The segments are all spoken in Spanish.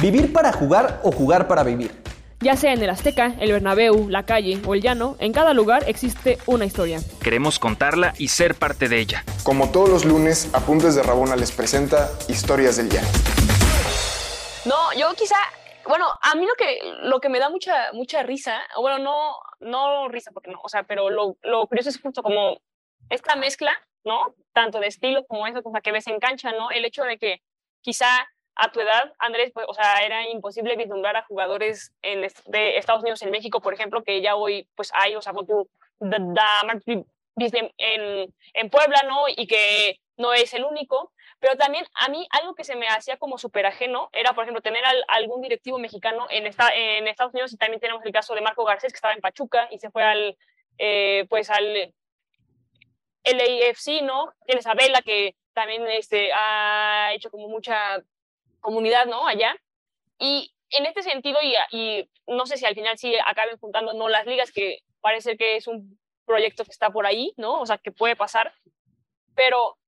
¿Vivir para jugar o jugar para vivir? Ya sea en el Azteca, el Bernabéu, la calle o el llano, en cada lugar existe una historia. Queremos contarla y ser parte de ella. Como todos los lunes, Apuntes de Rabona les presenta Historias del Llano. No, yo quizá, bueno, a mí lo que, lo que me da mucha, mucha risa, bueno, no, no risa porque no, o sea, pero lo, lo curioso es justo como esta mezcla, ¿no? Tanto de estilo como eso, cosa que ves en cancha, ¿no? El hecho de que quizá a tu edad, Andrés, pues, o sea, era imposible vislumbrar a jugadores en, de Estados Unidos en México, por ejemplo, que ya hoy, pues hay, o sea, tú, en, en Puebla, ¿no? Y que no es el único, pero también a mí algo que se me hacía como súper ajeno era, por ejemplo, tener algún directivo mexicano en, esta, en Estados Unidos y también tenemos el caso de Marco Garcés, que estaba en Pachuca y se fue al, eh, pues al LAFC, ¿no? Tienes a Vela, que también este, ha hecho como mucha comunidad, ¿no? Allá. Y en este sentido, y, y no sé si al final sí acaben juntando, no las ligas, que parece que es un proyecto que está por ahí, ¿no? O sea, que puede pasar. Pero,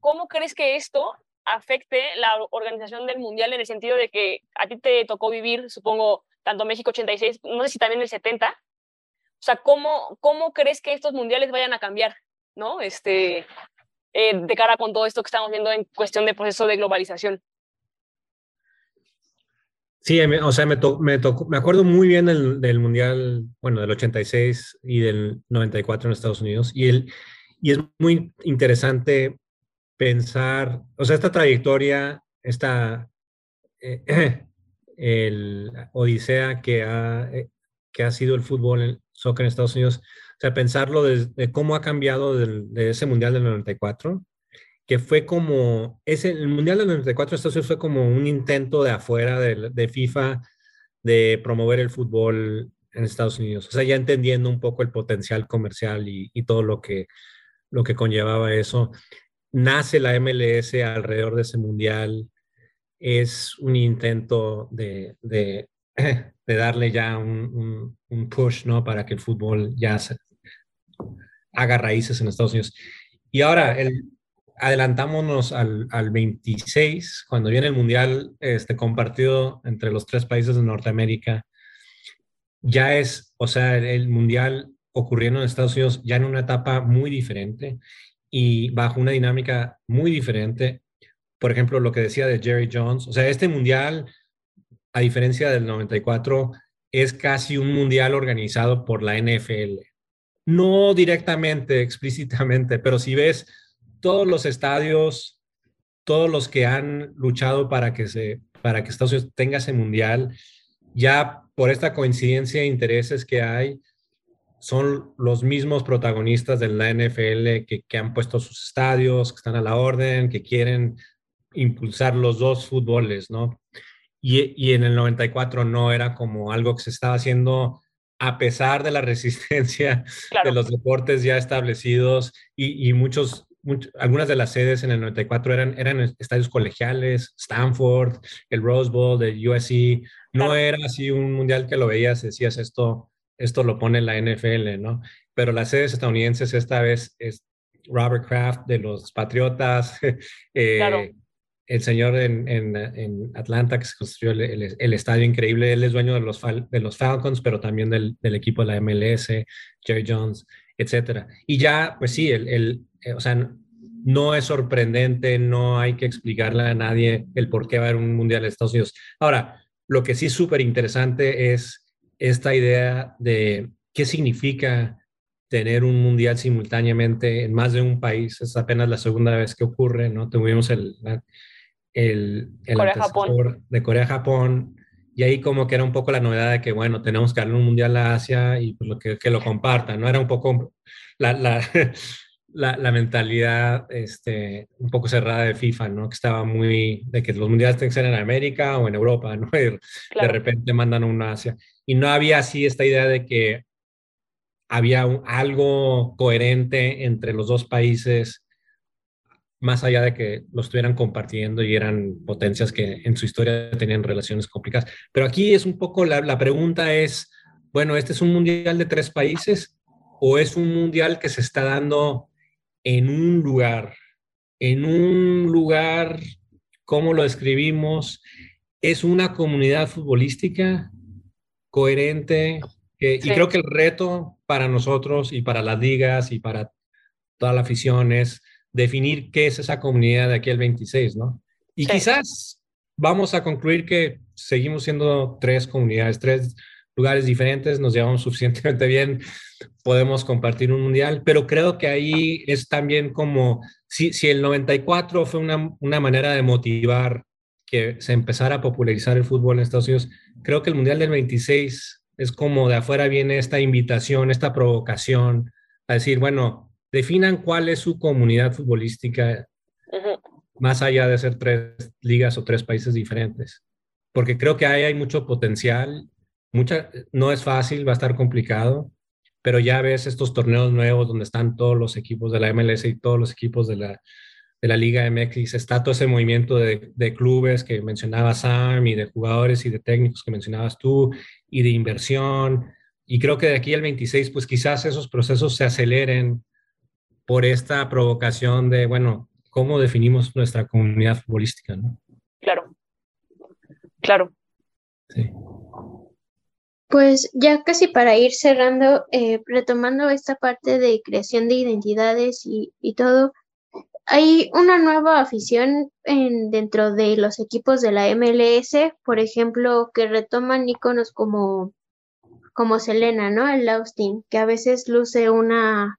¿cómo crees que esto afecte la organización del Mundial en el sentido de que a ti te tocó vivir, supongo, tanto México 86, no sé si también el 70? O sea, ¿cómo, cómo crees que estos mundiales vayan a cambiar, ¿no? Este, eh, de cara con todo esto que estamos viendo en cuestión de proceso de globalización. Sí, o sea, me, me, tocó, me acuerdo muy bien del, del, Mundial, bueno, del 86 y del 94 en Estados Unidos. Y, el, y es muy interesante pensar, o sea, esta trayectoria, esta eh, el odisea que ha, eh, que ha sido el fútbol, el soccer en Estados Unidos, o sea, pensarlo de, cómo ha cambiado de ese Mundial del 94 que fue como, ese, el Mundial del 94 Estados fue como un intento de afuera de, FIFA de promover el fútbol en Estados Unidos. O sea, ya entendiendo un poco el potencial comercial y, todo lo que, lo que conllevaba eso. Nace la MLS alrededor de ese Mundial. Es un intento de, de, darle ya un, un, push, ¿no? Para que el fútbol ya se, haga raíces en Estados Unidos. Y ahora, el, adelantámonos al, al, 26, cuando viene el Mundial este, compartido entre los tres países de Norteamérica, ya es, o sea, el, Mundial ocurriendo en Estados Unidos ya en una etapa muy diferente y bajo una dinámica muy diferente. Por ejemplo, lo que decía de Jerry Jones, o sea, este Mundial, a diferencia del 94, es casi un Mundial organizado por la NFL. No directamente, explícitamente, pero si ves todos los estadios, todos los que han luchado para que, se, para que Estados Unidos tenga ese mundial, ya por esta coincidencia de intereses que hay, son los mismos protagonistas de la NFL que, que, han puesto sus estadios, que están a la orden, que quieren impulsar los dos fútboles, ¿no? Y, y, en el 94 no era como algo que se estaba haciendo a pesar de la resistencia de los deportes ya establecidos y, y muchos algunas de las sedes en el 94 eran, eran estadios colegiales, Stanford, el Rose Bowl de USC, no era así un mundial que lo veías, decías esto, esto lo pone la NFL, ¿no? Pero las sedes estadounidenses esta vez es Robert Kraft de los Patriotas, eh, el señor en, en, en, Atlanta que se construyó el, el, estadio increíble, él es dueño de los, de los Falcons, pero también del, del equipo de la MLS, Jerry Jones, etcétera. Y ya, pues sí, el, el eh, o sea, no es sorprendente, no hay que explicarle a nadie el por qué va a haber un mundial de Estados Unidos. Ahora, lo que sí es súper interesante es esta idea de qué significa tener un mundial simultáneamente en más de un país. Es apenas la segunda vez que ocurre, ¿no? Tuvimos el, el, el Corea-Japón. de Corea-Japón, y ahí como que era un poco la novedad de que, bueno, tenemos que darle un mundial a Asia y pues lo que, que lo compartan, ¿no? Era un poco la, la, la, mentalidad este, un poco cerrada de FIFA, ¿no? Que estaba muy, de que los mundiales tienen que ser en América o en Europa, ¿no? Y De repente mandan uno a Asia. Y no había así esta idea de que había algo coherente entre los dos países, más allá de que lo estuvieran compartiendo y eran potencias que en su historia tenían relaciones complicadas. Pero aquí es un poco, la, la pregunta es, bueno, ¿este es un mundial de tres países o es un mundial que se está dando en un lugar, en un lugar, ¿cómo lo escribimos? es una comunidad futbolística coherente. y creo que el reto para nosotros y para las ligas y para toda la afición es definir qué es esa comunidad de aquí al 26, ¿no? Y quizás vamos a concluir que seguimos siendo tres comunidades, tres lugares diferentes, nos llevamos suficientemente bien, podemos compartir un mundial, pero creo que ahí es también como, si, si el 94 fue una, una manera de motivar que se empezara a popularizar el fútbol en Estados Unidos, creo que el Mundial del 26 es como de afuera viene esta invitación, esta provocación a decir, bueno, definan cuál es su comunidad futbolística, más allá de ser tres ligas o tres países diferentes, porque creo que ahí hay mucho potencial, mucha, no es fácil, va a estar complicado, pero ya ves estos torneos nuevos donde están todos los equipos de la MLS y todos los equipos de la, de la Liga MX, está todo ese movimiento de, de, clubes que mencionaba Sam y de jugadores y de técnicos que mencionabas tú y de inversión. Y creo que de aquí al 26, pues quizás esos procesos se aceleren por esta provocación de, bueno, ¿cómo definimos nuestra comunidad futbolística? ¿no? Claro, claro. Sí. Pues ya casi para ir cerrando, eh, retomando esta parte de creación de identidades y, todo, hay una nueva afición en, dentro de los equipos de la MLS, por ejemplo, que retoman iconos como, como Selena, ¿no? El Austin, que a veces luce una,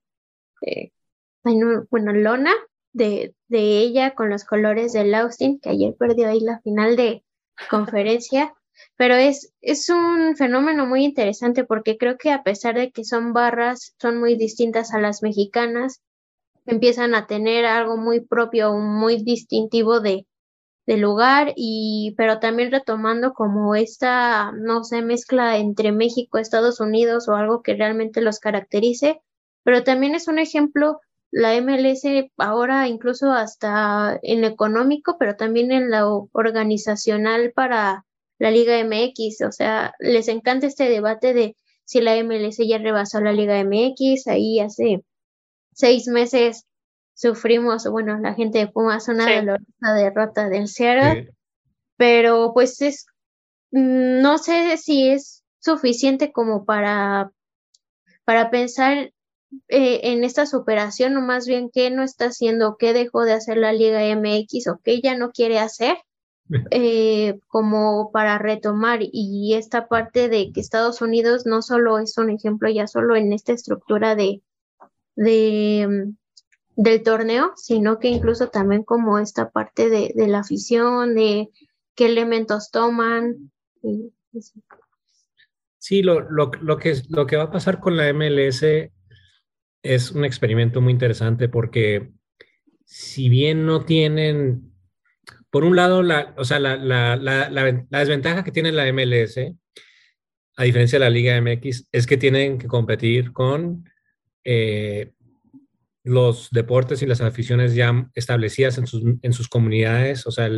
eh, bueno, lona de, de ella con los colores del Austin, que ayer perdió ahí la final de conferencia. Pero es, es un fenómeno muy interesante porque creo que a pesar de que son barras, son muy distintas a las mexicanas, empiezan a tener algo muy propio, muy distintivo de, lugar y pero también retomando como esta no sé mezcla entre México Estados Unidos o algo que realmente los caracterice pero también es un ejemplo la MLS ahora incluso hasta en lo económico pero también en lo organizacional para la Liga MX o sea les encanta este debate de si la MLS ya rebasó la Liga MX ahí hace seis meses sufrimos, bueno, la gente de Pumas una dolorosa derrota del Seattle, pero pues es, mm, no sé si es suficiente como para, para pensar eh, en esta superación o más bien qué no está haciendo, qué dejó de hacer la Liga MX o qué ya no quiere hacer. Eh, como para retomar y esta parte de que Estados Unidos no solo es un ejemplo ya solo en esta estructura de, de, mm, del torneo, sino que incluso también como esta parte de, la afición, de qué elementos toman. sí, lo, lo, lo, que, lo que va a pasar con la MLS es un experimento muy interesante porque si bien no tienen, por un lado, la, o sea, la, desventaja que tiene la MLS, a diferencia de la Liga MX, es que tienen que competir con eh, los deportes y las aficiones ya establecidas en sus, comunidades, o sea,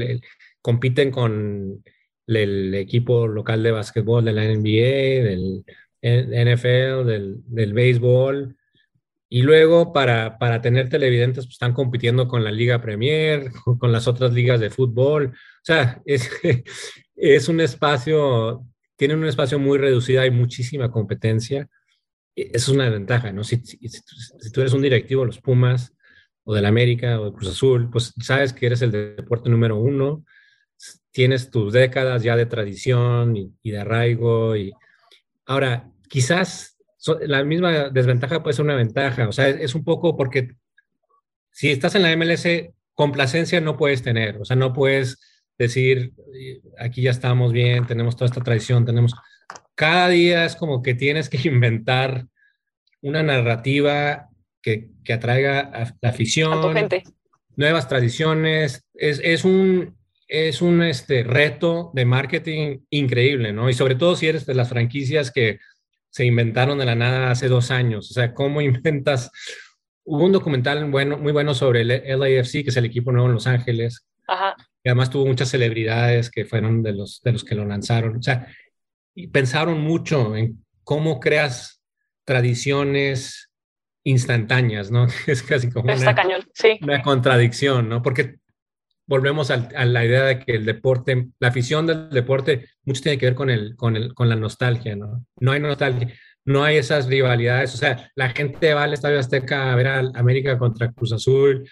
compiten con el equipo local de básquetbol de la NBA, del NFL, del béisbol, y luego para, para tener televidentes pues, están compitiendo con la Liga Premier, con las otras ligas de fútbol, o sea, es, es un espacio, tiene un espacio muy reducido, hay muchísima competencia e, es una ventaja, ¿no? Si, tú eres un directivo de los Pumas o del América o de Cruz Azul, pues sabes que eres el deporte número uno, tienes tus décadas ya de tradición y, de arraigo. Y ahora, quizás la misma desventaja puede ser una ventaja, o sea, es, un poco porque si estás en la MLS, complacencia no puedes tener, o sea, no puedes decir, aquí ya estamos bien, tenemos toda esta tradición, tenemos cada día es como que tienes que inventar una narrativa que, que atraiga a la afición, nuevas tradiciones. Es, es, un, es un este, reto de marketing increíble, ¿no? Y sobre todo si eres de las franquicias que se inventaron de la nada hace dos años. O sea, ¿cómo inventas? Hubo un documental bueno, muy bueno sobre el LAFC, que es el equipo nuevo en Los Ángeles. Ajá. Y además tuvo muchas celebridades que fueron de los, de los que lo lanzaron. O sea, y pensaron mucho en cómo creas tradiciones instantáneas, ¿no? Es casi como una, cañón, sí. una, contradicción, ¿no? Porque volvemos a, la idea de que el deporte, la afición del deporte, mucho tiene que ver con, el, con, el, con la nostalgia, ¿no? No hay nostalgia, no hay esas rivalidades, o sea, la gente va al Estadio Azteca a ver a América contra Cruz Azul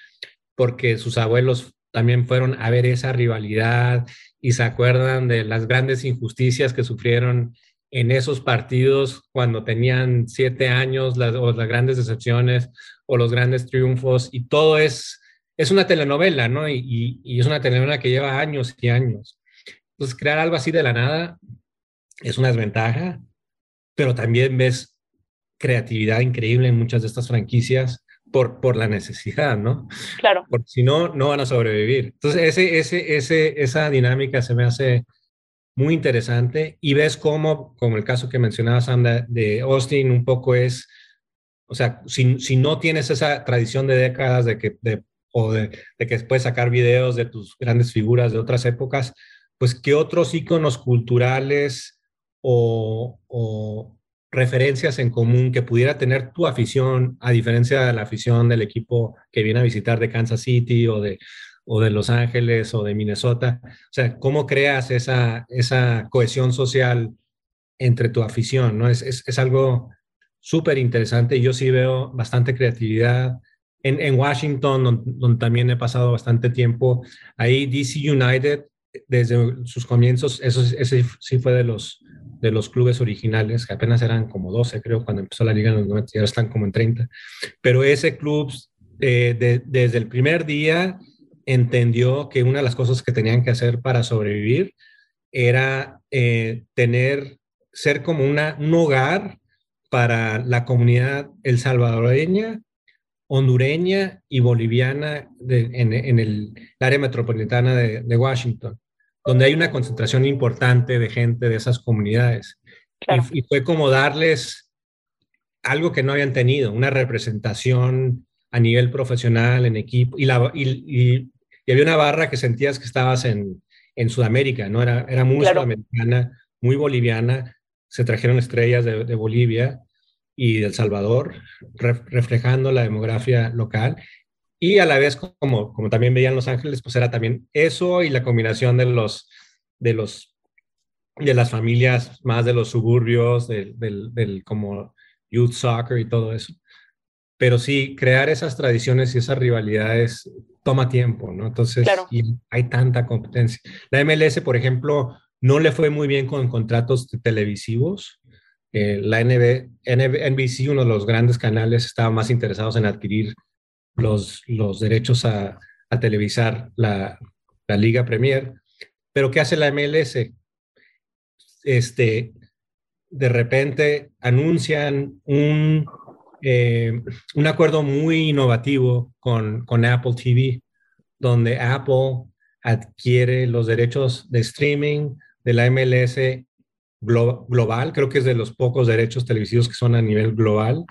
porque sus abuelos también fueron a ver esa rivalidad y se acuerdan de las grandes injusticias que sufrieron en esos partidos cuando tenían siete años, las, o las grandes decepciones o los grandes triunfos, y todo es, es una telenovela, ¿no? Y, y, es una telenovela que lleva años y años. Entonces, crear algo así de la nada es una desventaja, pero también ves creatividad increíble en muchas de estas franquicias por, por la necesidad, ¿no? Claro. Porque si no, no van a sobrevivir. Entonces, ese, ese, ese, esa dinámica se me hace muy interesante y ves cómo, como el caso que mencionabas, Sandra, de Austin, un poco es, o sea, si, si no tienes esa tradición de décadas de que, de, o de, que puedes sacar videos de tus grandes figuras de otras épocas, pues qué otros íconos culturales o, o referencias en común que pudiera tener tu afición, a diferencia de la afición del equipo que viene a visitar de Kansas City o de, o de Los Ángeles o de Minnesota. O sea, ¿cómo creas esa, esa cohesión social entre tu afición? ¿no? Es, es, es algo súper interesante. Yo sí veo bastante creatividad. En, en Washington, donde, donde, también he pasado bastante tiempo, ahí DC United, desde sus comienzos, eso, ese sí fue de los, de los clubes originales, que apenas eran como 12, creo, cuando empezó la liga en los 90, y ahora están como en 30. Pero ese club, eh, de, desde el primer día, entendió que una de las cosas que tenían que hacer para sobrevivir era eh, tener, ser como una, un hogar para la comunidad el salvadoreña, hondureña y boliviana de, en, en, el área metropolitana de, de, Washington, donde hay una concentración importante de gente de esas comunidades. Claro. Y, y, fue como darles algo que no habían tenido, una representación a nivel profesional, en equipo, y, la, y, y, y había una barra que sentías que estabas en, en Sudamérica, ¿no? Era, era muy Claro. sudamericana, muy boliviana, se trajeron estrellas de, de Bolivia y El Salvador, ref- reflejando la demografía local. Y a la vez, como, como también veían Los Ángeles, pues era también eso y la combinación de los, de los, de las familias más de los suburbios, del, del, del como youth soccer y todo eso. Pero sí, crear esas tradiciones y esas rivalidades toma tiempo, ¿no? Entonces, Claro. y hay tanta competencia. La MLS, por ejemplo, no le fue muy bien con contratos televisivos. Eh, la NB, NB NBC, uno de los grandes canales, estaba más interesados en adquirir los, derechos a, televisar la, la, Liga Premier. Pero ¿qué hace la MLS? Este, de repente anuncian un, eh, un acuerdo muy innovativo con, con Apple TV, donde Apple adquiere los derechos de streaming de la MLS glo global, creo que es de los pocos derechos televisivos que son a nivel global,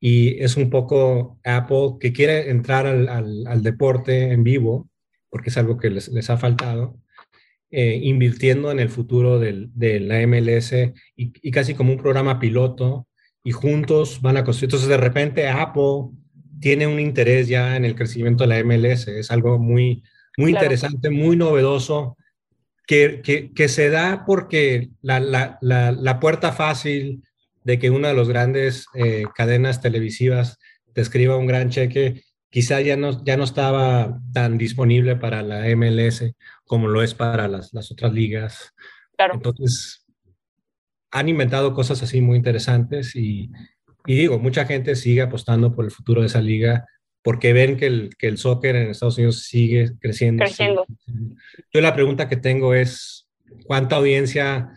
y es un poco Apple que quiere entrar al, al, al deporte en vivo, porque es algo que les, les ha faltado, eh, invirtiendo en el futuro del, de la MLS y, y, casi como un programa piloto, y juntos van a construir. Entonces, de repente, Apple tiene un interés ya en el crecimiento de la MLS, es algo muy, muy claro. interesante, muy novedoso, que, que, que se da porque la, la, la, la, puerta fácil de que una de las grandes eh, cadenas televisivas te escriba un gran cheque, quizá ya no, ya no estaba tan disponible para la MLS como lo es para las, las otras ligas. Claro. Entonces, han inventado cosas así muy interesantes y, y, digo, mucha gente sigue apostando por el futuro de esa liga porque ven que el, que el soccer en Estados Unidos sigue creciendo. Creciendo. Yo la pregunta que tengo es, ¿cuánta audiencia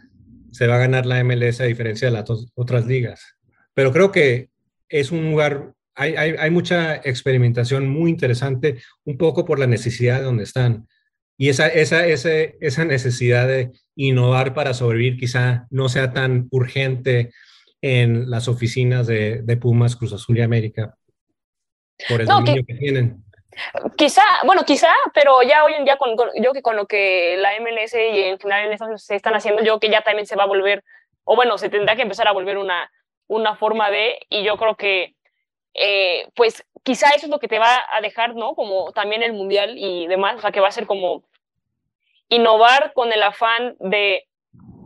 se va a ganar la MLS a diferencia de las otras ligas? Pero creo que es un lugar, hay, hay, hay mucha experimentación muy interesante, un poco por la necesidad de donde están. Y esa, esa, esa, esa necesidad de innovar para sobrevivir quizá no sea tan urgente en las oficinas de, de Pumas, Cruz Azul y América por el no, dominio que, que, tienen. Quizá, bueno, quizá, pero ya hoy en día, con, con, yo que con lo que la MLS y en general en Estados se están haciendo, yo que ya también se va a volver, o bueno, se tendrá que empezar a volver una, una forma de, y yo creo que eh, pues quizá eso es lo que te va a dejar, ¿no? Como también el mundial y demás, o sea, que va a ser como innovar con el afán de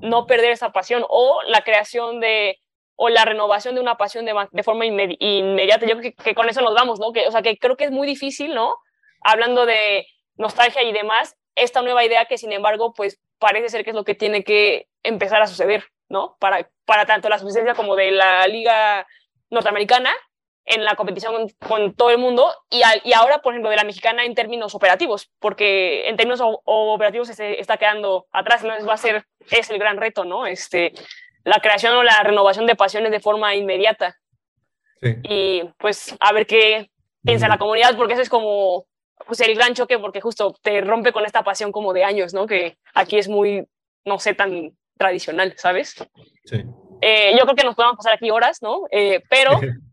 no perder esa pasión o la creación de o la renovación de una pasión de, de forma inmediata. Yo creo que, con eso nos vamos, ¿no? Que, o sea, que creo que es muy difícil, ¿no? Hablando de nostalgia y demás, esta nueva idea que sin embargo, pues parece ser que es lo que tiene que empezar a suceder, ¿no? Para, para tanto la subsistencia como de la liga norteamericana en la competición con, todo el mundo y, y, ahora, por ejemplo, de la mexicana en términos operativos, porque en términos operativos se está quedando atrás, entonces va a ser, es el gran reto, ¿no? Este, la creación o la renovación de pasiones de forma inmediata. Y pues a ver qué piensa la comunidad, porque eso es como pues, el gran choque, porque justo te rompe con esta pasión como de años, ¿no? Que aquí es muy, no sé, tan tradicional, ¿sabes? Sí. Eh, yo creo que nos podemos pasar aquí horas, ¿no? Eh, pero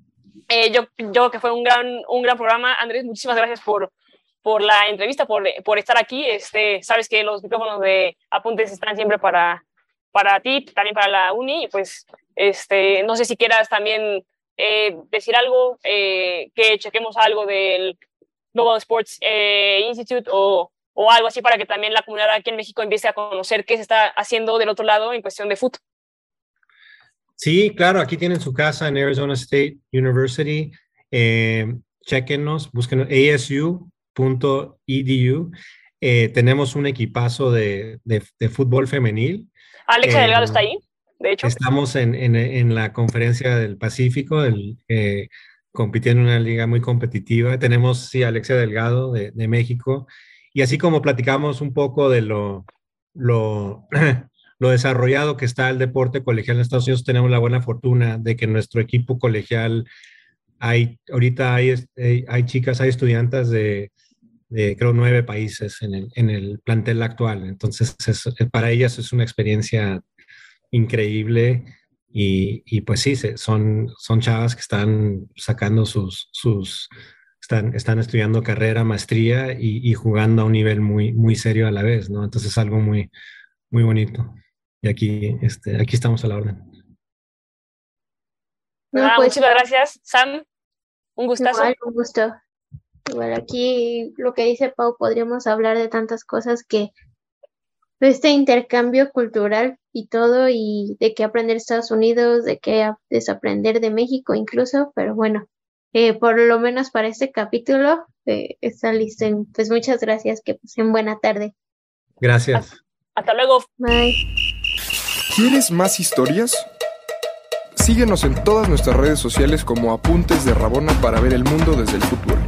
eh, yo, yo creo que fue un gran, un gran programa. Andrés, muchísimas gracias por, por la entrevista, por, por estar aquí. Este, sabes que los micrófonos de apuntes están siempre para, para ti, también para la uni. Pues este, no sé si quieras también eh, decir algo, eh, que chequemos algo del Global Sports eh, Institute o, o, algo así para que también la comunidad aquí en México empiece a conocer qué se está haciendo del otro lado en cuestión de fútbol. Sí, claro, aquí tienen su casa en Arizona State University. Chequenos, busquen asu.edu. tenemos un equipazo de, de fútbol femenil Alexa Delgado está ahí, de hecho. Estamos en, en, en la conferencia del Pacífico, compitiendo en una liga muy competitiva. Tenemos, sí, Alexia Delgado de, de, México. Y así como platicamos un poco de lo, lo, lo desarrollado que está el deporte colegial en Estados Unidos, tenemos la buena fortuna de que nuestro equipo colegial, hay, ahorita hay, eh, hay chicas, hay estudiantes de, de creo nueve países en el, en el plantel actual. Entonces, eh, para ellas es una experiencia increíble y, y pues sí, son, son chavas que están sacando sus, sus están, están estudiando carrera, maestría y, y, jugando a un nivel muy, muy serio a la vez, ¿no? Entonces es algo muy, muy bonito. Y aquí, este, aquí estamos a la orden. No, pues, muchas gracias, Sam. Un gustazo. un gusto. Bueno, aquí lo que dice Pau, podríamos hablar de tantas cosas que este intercambio cultural y todo, y de qué aprender Estados Unidos, de qué desaprender de México incluso, pero bueno, eh, por lo menos para este capítulo eh, está listo. Pues muchas gracias, que pasen buena tarde. Gracias. Hasta luego. Bye. ¿Quieres más historias? Síguenos en todas nuestras redes sociales como Apuntes de Rabona para ver el mundo desde el fútbol.